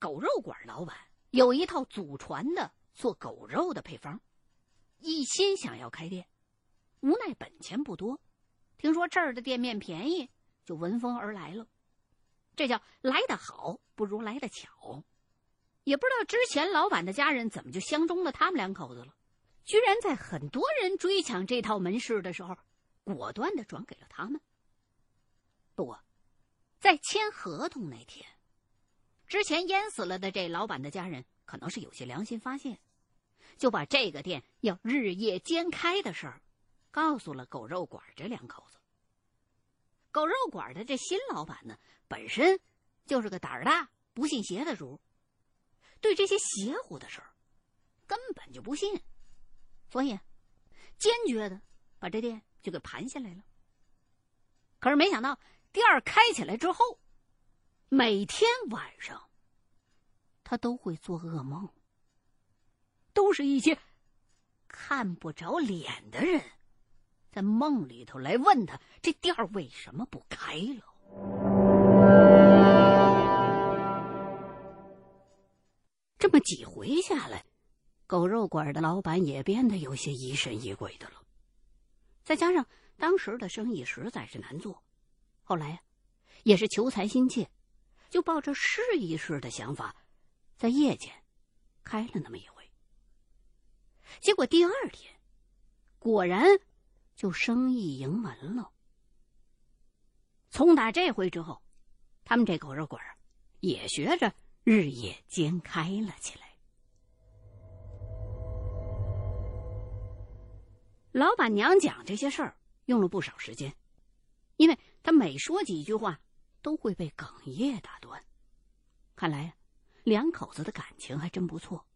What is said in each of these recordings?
狗肉馆老板有一套祖传的做狗肉的配方，一心想要开店，无奈本钱不多，听说这儿的店面便宜，就闻风而来了。这叫来得好不如来得巧，也不知道之前老板的家人怎么就相中了他们两口子了，居然在很多人追抢这套门市的时候，果断的转给了他们。不过，在签合同那天，之前淹死了的这老板的家人可能是有些良心发现，就把这个店要日夜兼开的事儿，告诉了狗肉馆这两口子。狗肉馆的这新老板呢，本身就是个胆儿大、不信邪的主，对这些邪乎的事儿根本就不信，所以坚决的把这店就给盘下来了。可是没想到店儿开起来之后，每天晚上他都会做噩梦，都是一些看不着脸的人。在梦里头来问他这店为什么不开了？这么几回下来，狗肉馆的老板也变得有些疑神疑鬼的了。再加上当时的生意实在是难做，后来呀也是求财心切，就抱着试一试的想法，在夜间开了那么一回。结果第二天，果然。就生意盈门了。从打这回之后，他们这狗肉馆也学着日夜兼开了起来。老板娘讲这些事儿用了不少时间，因为她每说几句话都会被哽咽打断。看来两口子的感情还真不错。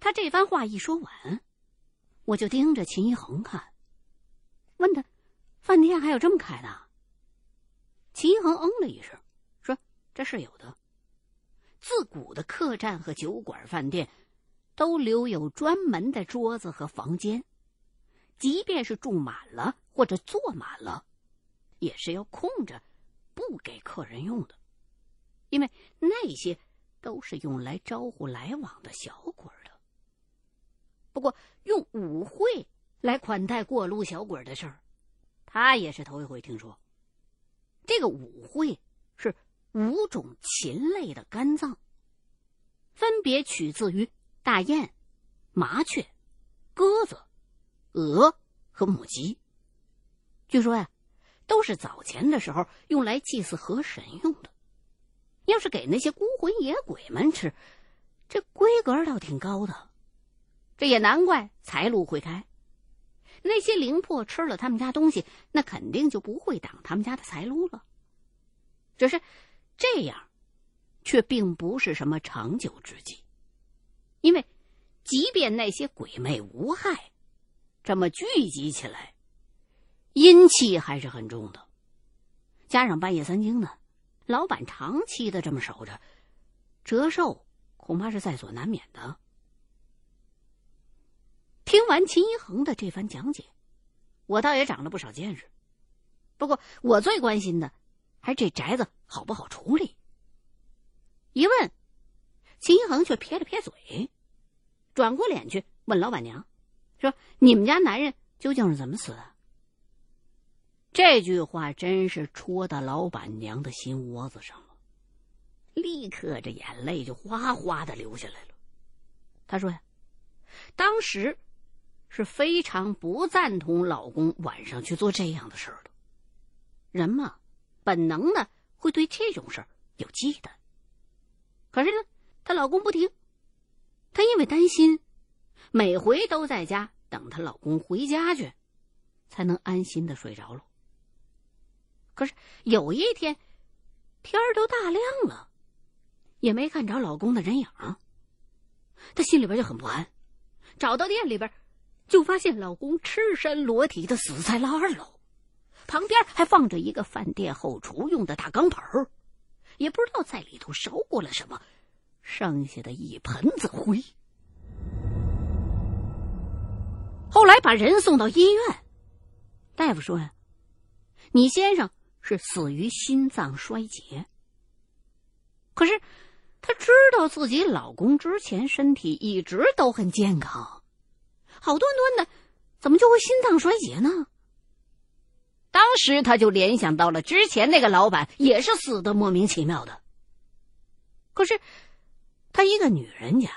他这番话一说完。我就盯着秦一恒看，问他：“饭店还有这么开的？”秦一恒嗯了一声，说：“这是有的。自古的客栈和酒馆、饭店，都留有专门的桌子和房间，即便是住满了或者坐满了，也是要空着，不给客人用的，因为那些都是用来招呼来往的小鬼的。”不过，用舞会来款待过路小鬼的事儿，他也是头一回听说。这个舞会是五种禽类的肝脏，分别取自于大雁、麻雀、鸽子、鹅和母鸡。据说呀，都是早前的时候用来祭祀河神用的。要是给那些孤魂野鬼们吃，这规格倒挺高的。这也难怪财路会开，那些灵魄吃了他们家东西，那肯定就不会挡他们家的财路了。只是这样，却并不是什么长久之计，因为即便那些鬼魅无害，这么聚集起来，阴气还是很重的。加上半夜三更的，老板长期的这么守着，折寿恐怕是在所难免的。听完秦一恒的这番讲解，我倒也长了不少见识。不过，我最关心的还是这宅子好不好处理。一问，秦一恒却撇了撇嘴，转过脸去问老板娘：“说你们家男人究竟是怎么死的？”这句话真是戳到老板娘的心窝子上了，立刻这眼泪就哗哗的流下来了。她说：“呀，当时。”是非常不赞同老公晚上去做这样的事儿的。人嘛，本能的会对这种事儿有忌惮。可是呢，她老公不听，她因为担心，每回都在家等她老公回家去，才能安心的睡着了。可是有一天，天都大亮了，也没看着老公的人影，她心里边就很不安，找到店里边。就发现老公赤身裸体的死在了二楼，旁边还放着一个饭店后厨用的大钢盆儿，也不知道在里头烧过了什么，剩下的一盆子灰。后来把人送到医院，大夫说呀：“你先生是死于心脏衰竭。”可是她知道自己老公之前身体一直都很健康，好端端的，怎么就会心脏衰竭呢？当时她就联想到了之前那个老板也是死的莫名其妙的。可是，她一个女人家，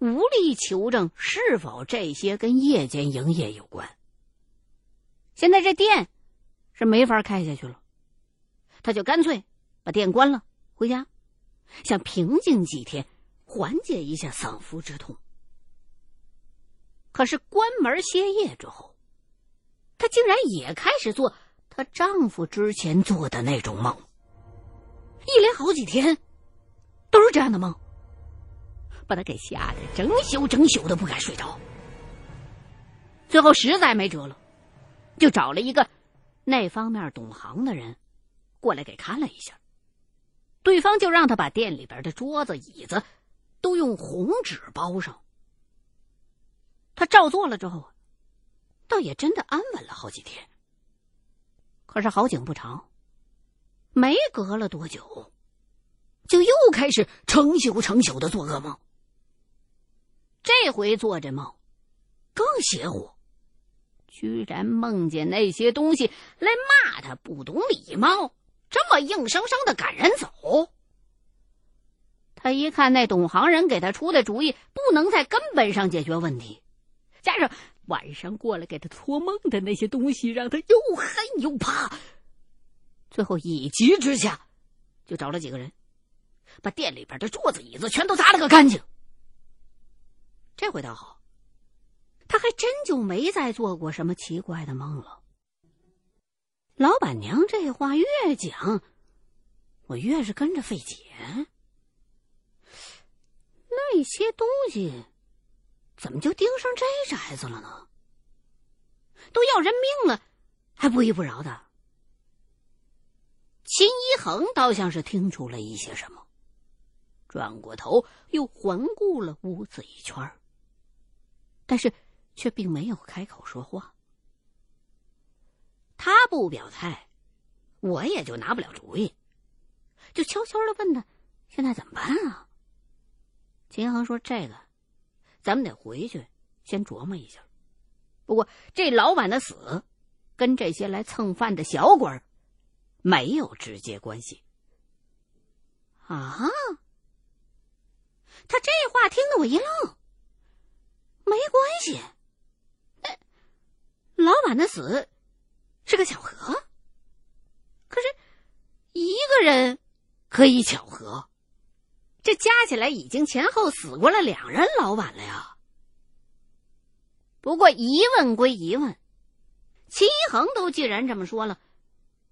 无力求证是否这些跟夜间营业有关。现在这店是没法开下去了，她就干脆把店关了，回家。想平静几天，缓解一下丧夫之痛。可是关门歇业之后，她竟然也开始做她丈夫之前做的那种梦，一连好几天都是这样的梦，把她给吓得整宿整宿的不敢睡着。最后实在没辙了，就找了一个那方面懂行的人过来给看了一下。对方就让他把店里边的桌子、椅子都用红纸包上。他照做了之后，倒也真的安稳了好几天。可是好景不长，没隔了多久，就又开始成宿成宿的做噩梦。这回做这梦更邪乎，居然梦见那些东西来骂他不懂礼貌。这么硬生生的赶人走，他一看那懂行人给他出的主意不能在根本上解决问题，加上晚上过来给他托梦的那些东西，让他又恨又怕。最后一急之下，就找了几个人，把店里边的桌子椅子全都砸了个干净。这回倒好，他还真就没再做过什么奇怪的梦了。老板娘这话越讲，我越是跟着费解。那些东西怎么就盯上这宅子了呢？都要人命了，还不依不饶的。秦一恒倒像是听出了一些什么，转过头又环顾了屋子一圈但是却并没有开口说话。他不表态，我也就拿不了主意，就悄悄的问他：“现在怎么办啊？”秦恒说：“这个，咱们得回去先琢磨一下。不过这老板的死，跟这些来蹭饭的小鬼儿没有直接关系。”啊！他这话听得我一愣。没关系，老板的死。是个巧合，可是一个人可以巧合，这加起来已经前后死过了两人老板了呀。不过疑问归疑问，秦一恒都既然这么说了，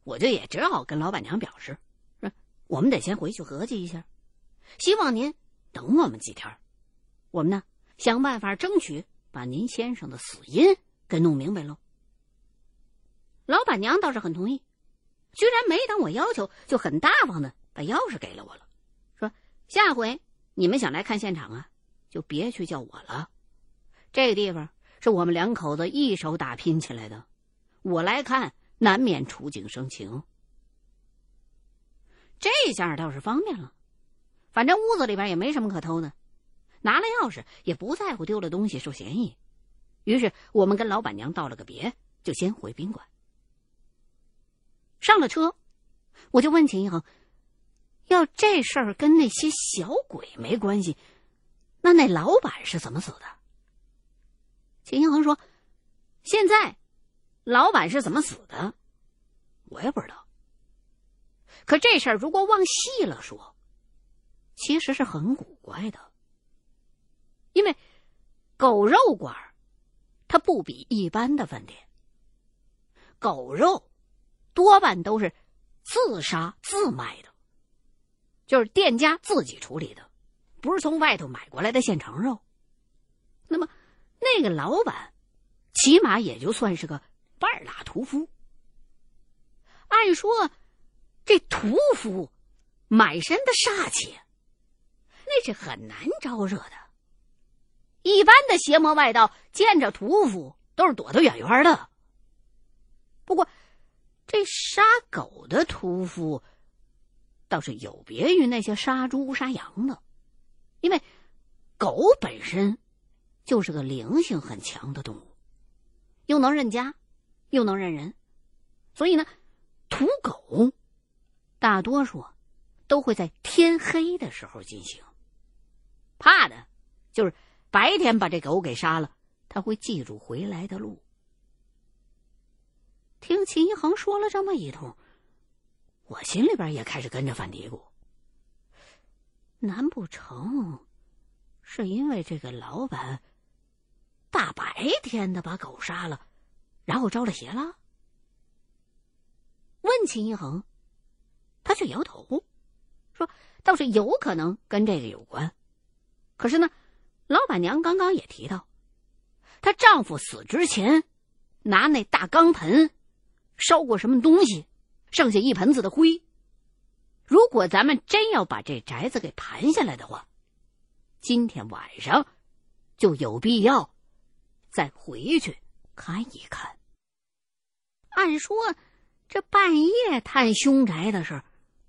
我就也只好跟老板娘表示，说我们得先回去合计一下，希望您等我们几天，我们呢想办法争取把您先生的死因给弄明白喽。老板娘倒是很同意，居然没等我要求，就很大方的把钥匙给了我了，说下回你们想来看现场啊，就别去叫我了。这个地方是我们两口子一手打拼起来的，我来看难免触景生情。这下倒是方便了，反正屋子里边也没什么可偷的，拿了钥匙也不在乎丢了东西受嫌疑。于是我们跟老板娘道了个别，就先回宾馆。上了车，我就问秦一恒：“要这事儿跟那些小鬼没关系，那那老板是怎么死的？”秦一恒说：“现在，老板是怎么死的，我也不知道。可这事儿如果往细了说，其实是很古怪的，因为狗肉馆它不比一般的饭店，狗肉。”多半都是自杀自卖的，就是店家自己处理的，不是从外头买过来的现成肉。那么，那个老板起码也就算是个半拉屠夫。按说，这屠夫满身的煞气，那是很难招惹的。一般的邪魔外道见着屠夫都是躲得远远的。不过。这杀狗的屠夫，倒是有别于那些杀猪杀羊的，因为狗本身就是个灵性很强的动物，又能认家，又能认人，所以呢，屠狗大多数都会在天黑的时候进行。怕的就是白天把这狗给杀了，他会记住回来的路。听秦一恒说了这么一通。我心里边也开始跟着犯嘀咕：难不成是因为这个老板大白天的把狗杀了，然后招了邪了？问秦一恒，他却摇头，说倒是有可能跟这个有关。可是呢，老板娘刚刚也提到，她丈夫死之前拿那大钢盆烧过什么东西。剩下一盆子的灰。如果咱们真要把这宅子给盘下来的话，今天晚上就有必要再回去看一看。按说这半夜探凶宅的事，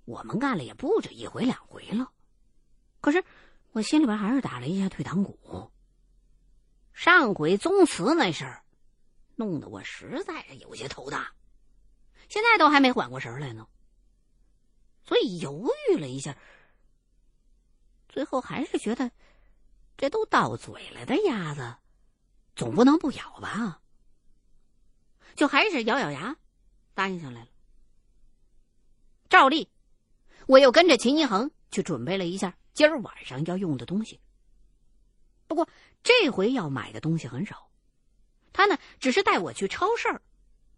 我们干了也不止一回两回了。可是我心里边还是打了一下退堂鼓。上回宗祠那事儿，弄得我实在是有些头大。现在都还没缓过神来呢，所以犹豫了一下，最后还是觉得这都到嘴了的鸭子，总不能不咬吧？就还是咬咬牙答应下来了。照例，我又跟着秦一恒去准备了一下今儿晚上要用的东西。不过这回要买的东西很少，他呢只是带我去超市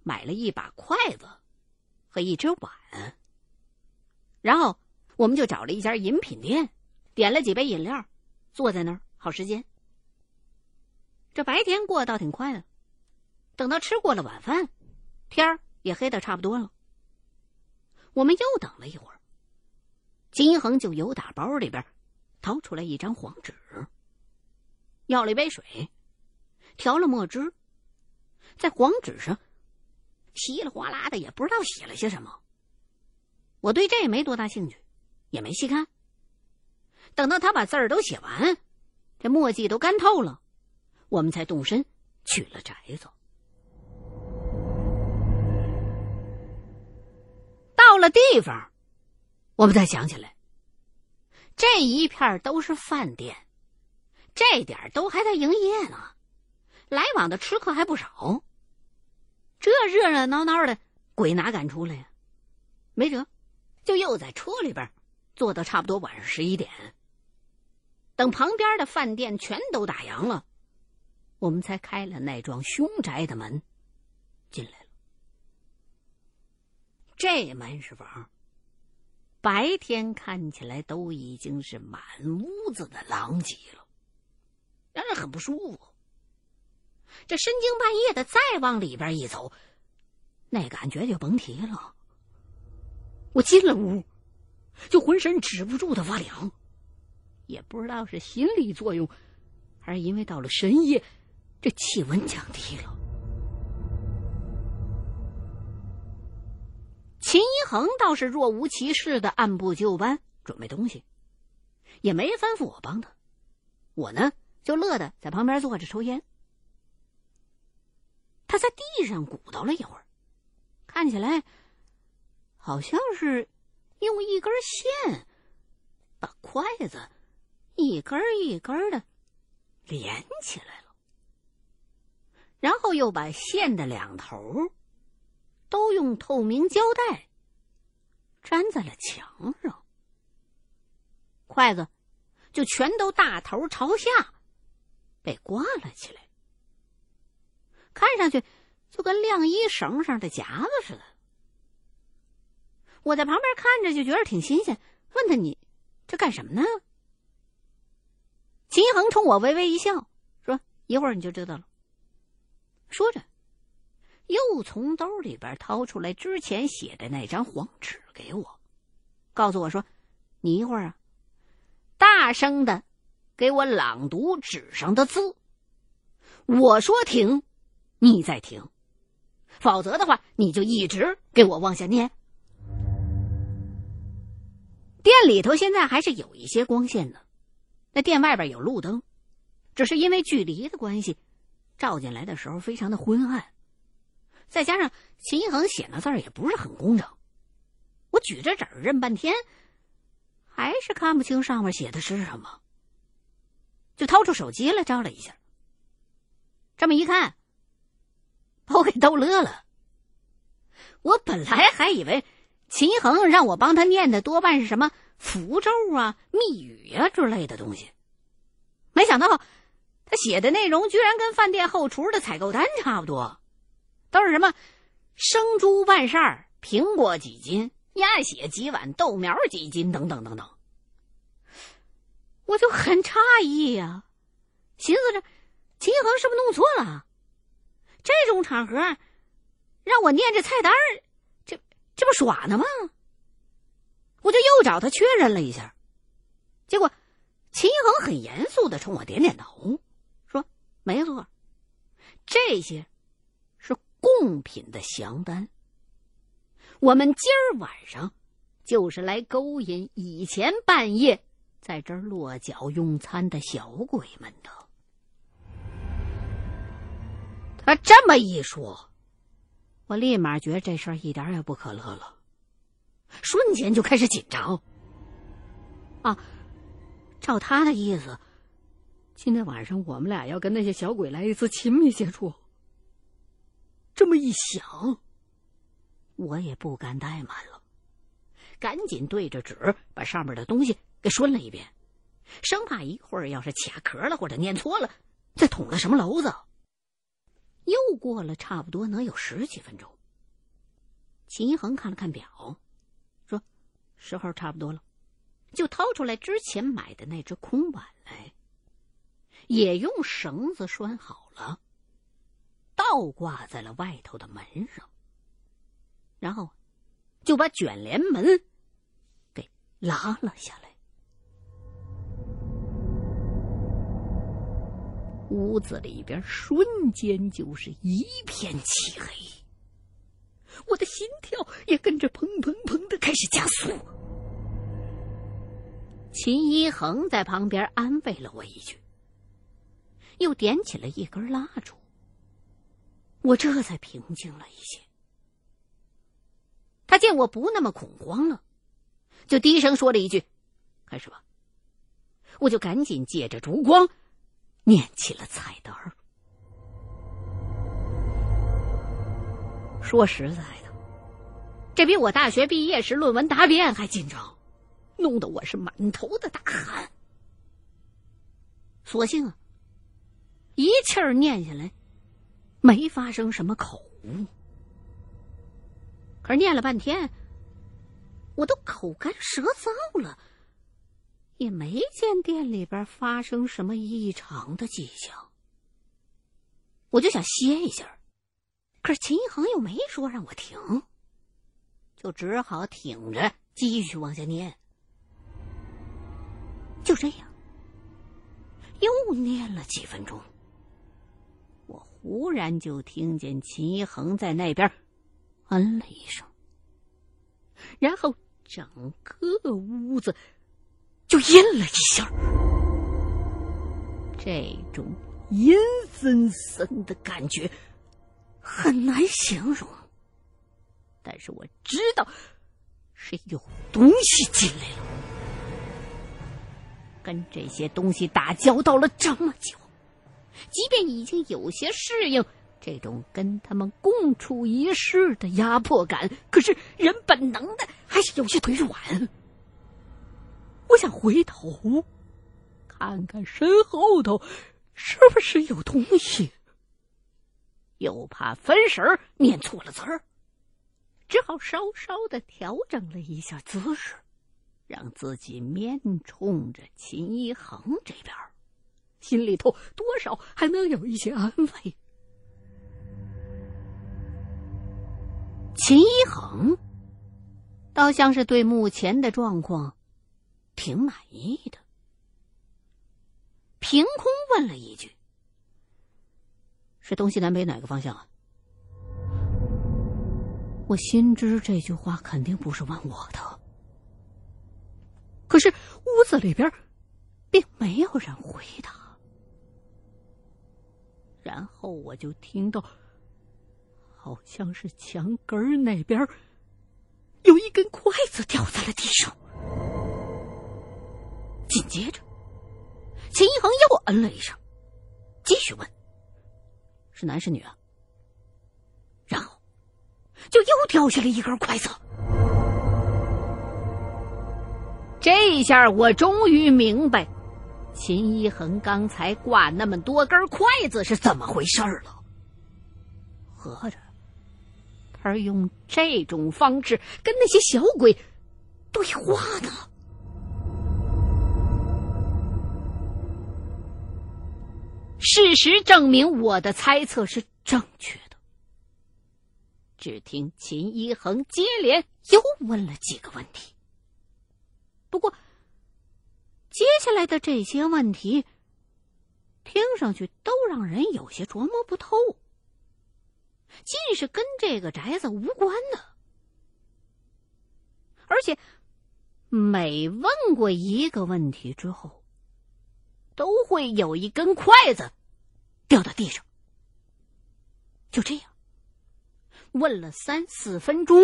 买了一把筷子。和一只碗，然后我们就找了一家饮品店，点了几杯饮料，坐在那儿耗时间。这白天过得倒挺快的，等到吃过了晚饭，天儿也黑的差不多了。我们又等了一会儿，金一恒就由打包里边掏出来一张黄纸，要了一杯水，调了墨汁，在黄纸上。稀里哗啦的，也不知道写了些什么。我对这也没多大兴趣，也没细看。等到他把字儿都写完，这墨迹都干透了，我们才动身去了宅子。到了地方，我们才想起来，这一片都是饭店，这点都还在营业呢，来往的吃客还不少。这热热闹闹的，鬼哪敢出来呀？没辙，就又在车里边坐到差不多晚上十一点。等旁边的饭店全都打烊了，我们才开了那幢凶宅的门，进来了。这门市房白天看起来都已经是满屋子的狼藉了，让人很不舒服。这深更半夜的，再往里边一走，那感觉就甭提了。我进了屋，就浑身止不住的发凉，也不知道是心理作用，还是因为到了深夜，这气温降低了。秦一恒倒是若无其事的按部就班准备东西，也没吩咐我帮他，我呢就乐得在旁边坐着抽烟。他在地上鼓捣了一会儿，看起来好像是用一根线把筷子一根一根的连起来了，然后又把线的两头都用透明胶带粘在了墙上，筷子就全都大头朝下被挂了起来。看上去就跟晾衣绳上的夹子似的。我在旁边看着就觉得挺新鲜，问他：“你这干什么呢？”秦一恒冲我微微一笑，说：“一会儿你就知道了。”说着，又从兜里边掏出来之前写的那张黄纸给我，告诉我说：“你一会儿啊，大声的给我朗读纸上的字。我说停。”你再停，否则的话，你就一直给我往下念。店里头现在还是有一些光线的，那店外边有路灯，只是因为距离的关系，照进来的时候非常的昏暗。再加上秦一恒写的字儿也不是很工整，我举着纸认半天，还是看不清上面写的是什么。就掏出手机来照了一下，这么一看，把我给逗乐了。我本来还以为秦一恒让我帮他念的多半是什么符咒啊、密语啊之类的东西，没想到他写的内容居然跟饭店后厨的采购单差不多。都是什么生猪半扇苹果几斤、鸭血几碗、豆苗几斤等等等等，我就很诧异呀，寻思着秦一恒是不是弄错了？这种场合让我念这菜单这这不耍呢吗？我就又找他确认了一下，结果秦一恒很严肃的冲我点点头，说：“没错，这些。”贡品的详单，我们今儿晚上就是来勾引以前半夜在这儿落脚用餐的小鬼们的。他这么一说，我立马觉得这事儿一点也不可乐了，瞬间就开始紧张。啊，照他的意思，今天晚上我们俩要跟那些小鬼来一次亲密接触。这么一想，我也不敢怠慢了，赶紧对着纸把上面的东西给顺了一遍，生怕一会儿要是卡壳了或者念错了，再捅了什么娄子。又过了差不多能有十几分钟，秦一恒看了看表，说：“时候差不多了。”就掏出来之前买的那只空碗来，也用绳子拴好了。倒挂在了外头的门上，然后就把卷帘门给拉了下来。屋子里边瞬间就是一片漆黑，我的心跳也跟着砰砰砰的开始加速。秦一恒在旁边安慰了我一句，又点起了一根蜡烛。我这才平静了一些。他见我不那么恐慌了，就低声说了一句：“开始吧。”我就赶紧借着烛光念起了菜单。说实在的，这比我大学毕业时论文答辩还紧张，弄得我是满头的大汗。索性啊，一气儿念下来。没发生什么口误，可是念了半天，我都口干舌燥了，也没见店里边发生什么异常的迹象。我就想歇一下，可是秦一恒又没说让我停，就只好挺着继续往下念。就这样，又念了几分钟。忽然就听见秦一恒在那边嗯了一声，然后整个屋子就阴了一下。这种阴森森的感觉很难形容，但是我知道是有东西进来了。跟这些东西打交道了这么久。即便已经有些适应这种跟他们共处一室的压迫感，可是人本能的还是有些腿软。我想回头看看身后头是不是有东西，又怕分神念错了词儿，只好稍稍的调整了一下姿势，让自己面冲着秦一恒这边。心里头多少还能有一些安慰。秦一恒倒像是对目前的状况挺满意的，凭空问了一句：“是东西南北哪个方向啊？”我心知这句话肯定不是问我的，可是屋子里边并没有人回答。然后我就听到，好像是墙根那边有一根筷子掉在了地上。紧接着，秦一恒又嗯了一声，继续问：“是男是女啊？”然后就又掉下了一根筷子。这一下我终于明白。秦一恒刚才挂那么多根筷子是怎么回事了？合着他是用这种方式跟那些小鬼对话呢？事实证明我的猜测是正确的。只听秦一恒接连又问了几个问题，不过。接下来的这些问题，听上去都让人有些琢磨不透，尽是跟这个宅子无关的，而且每问过一个问题之后，都会有一根筷子掉到地上。就这样，问了三四分钟，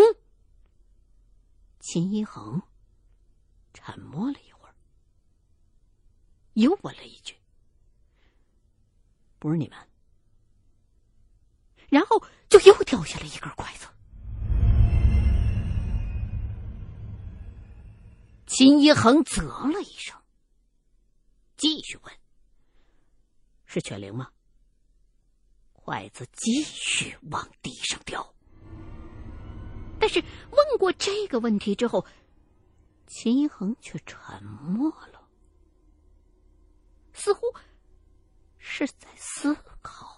秦一恒沉默了又问了一句：“不是你们？”然后就又掉下了一根筷子。秦一恒啧了一声，继续问：“是犬灵吗？”筷子继续往地上掉。但是问过这个问题之后，秦一恒却沉默了。似乎是在思考。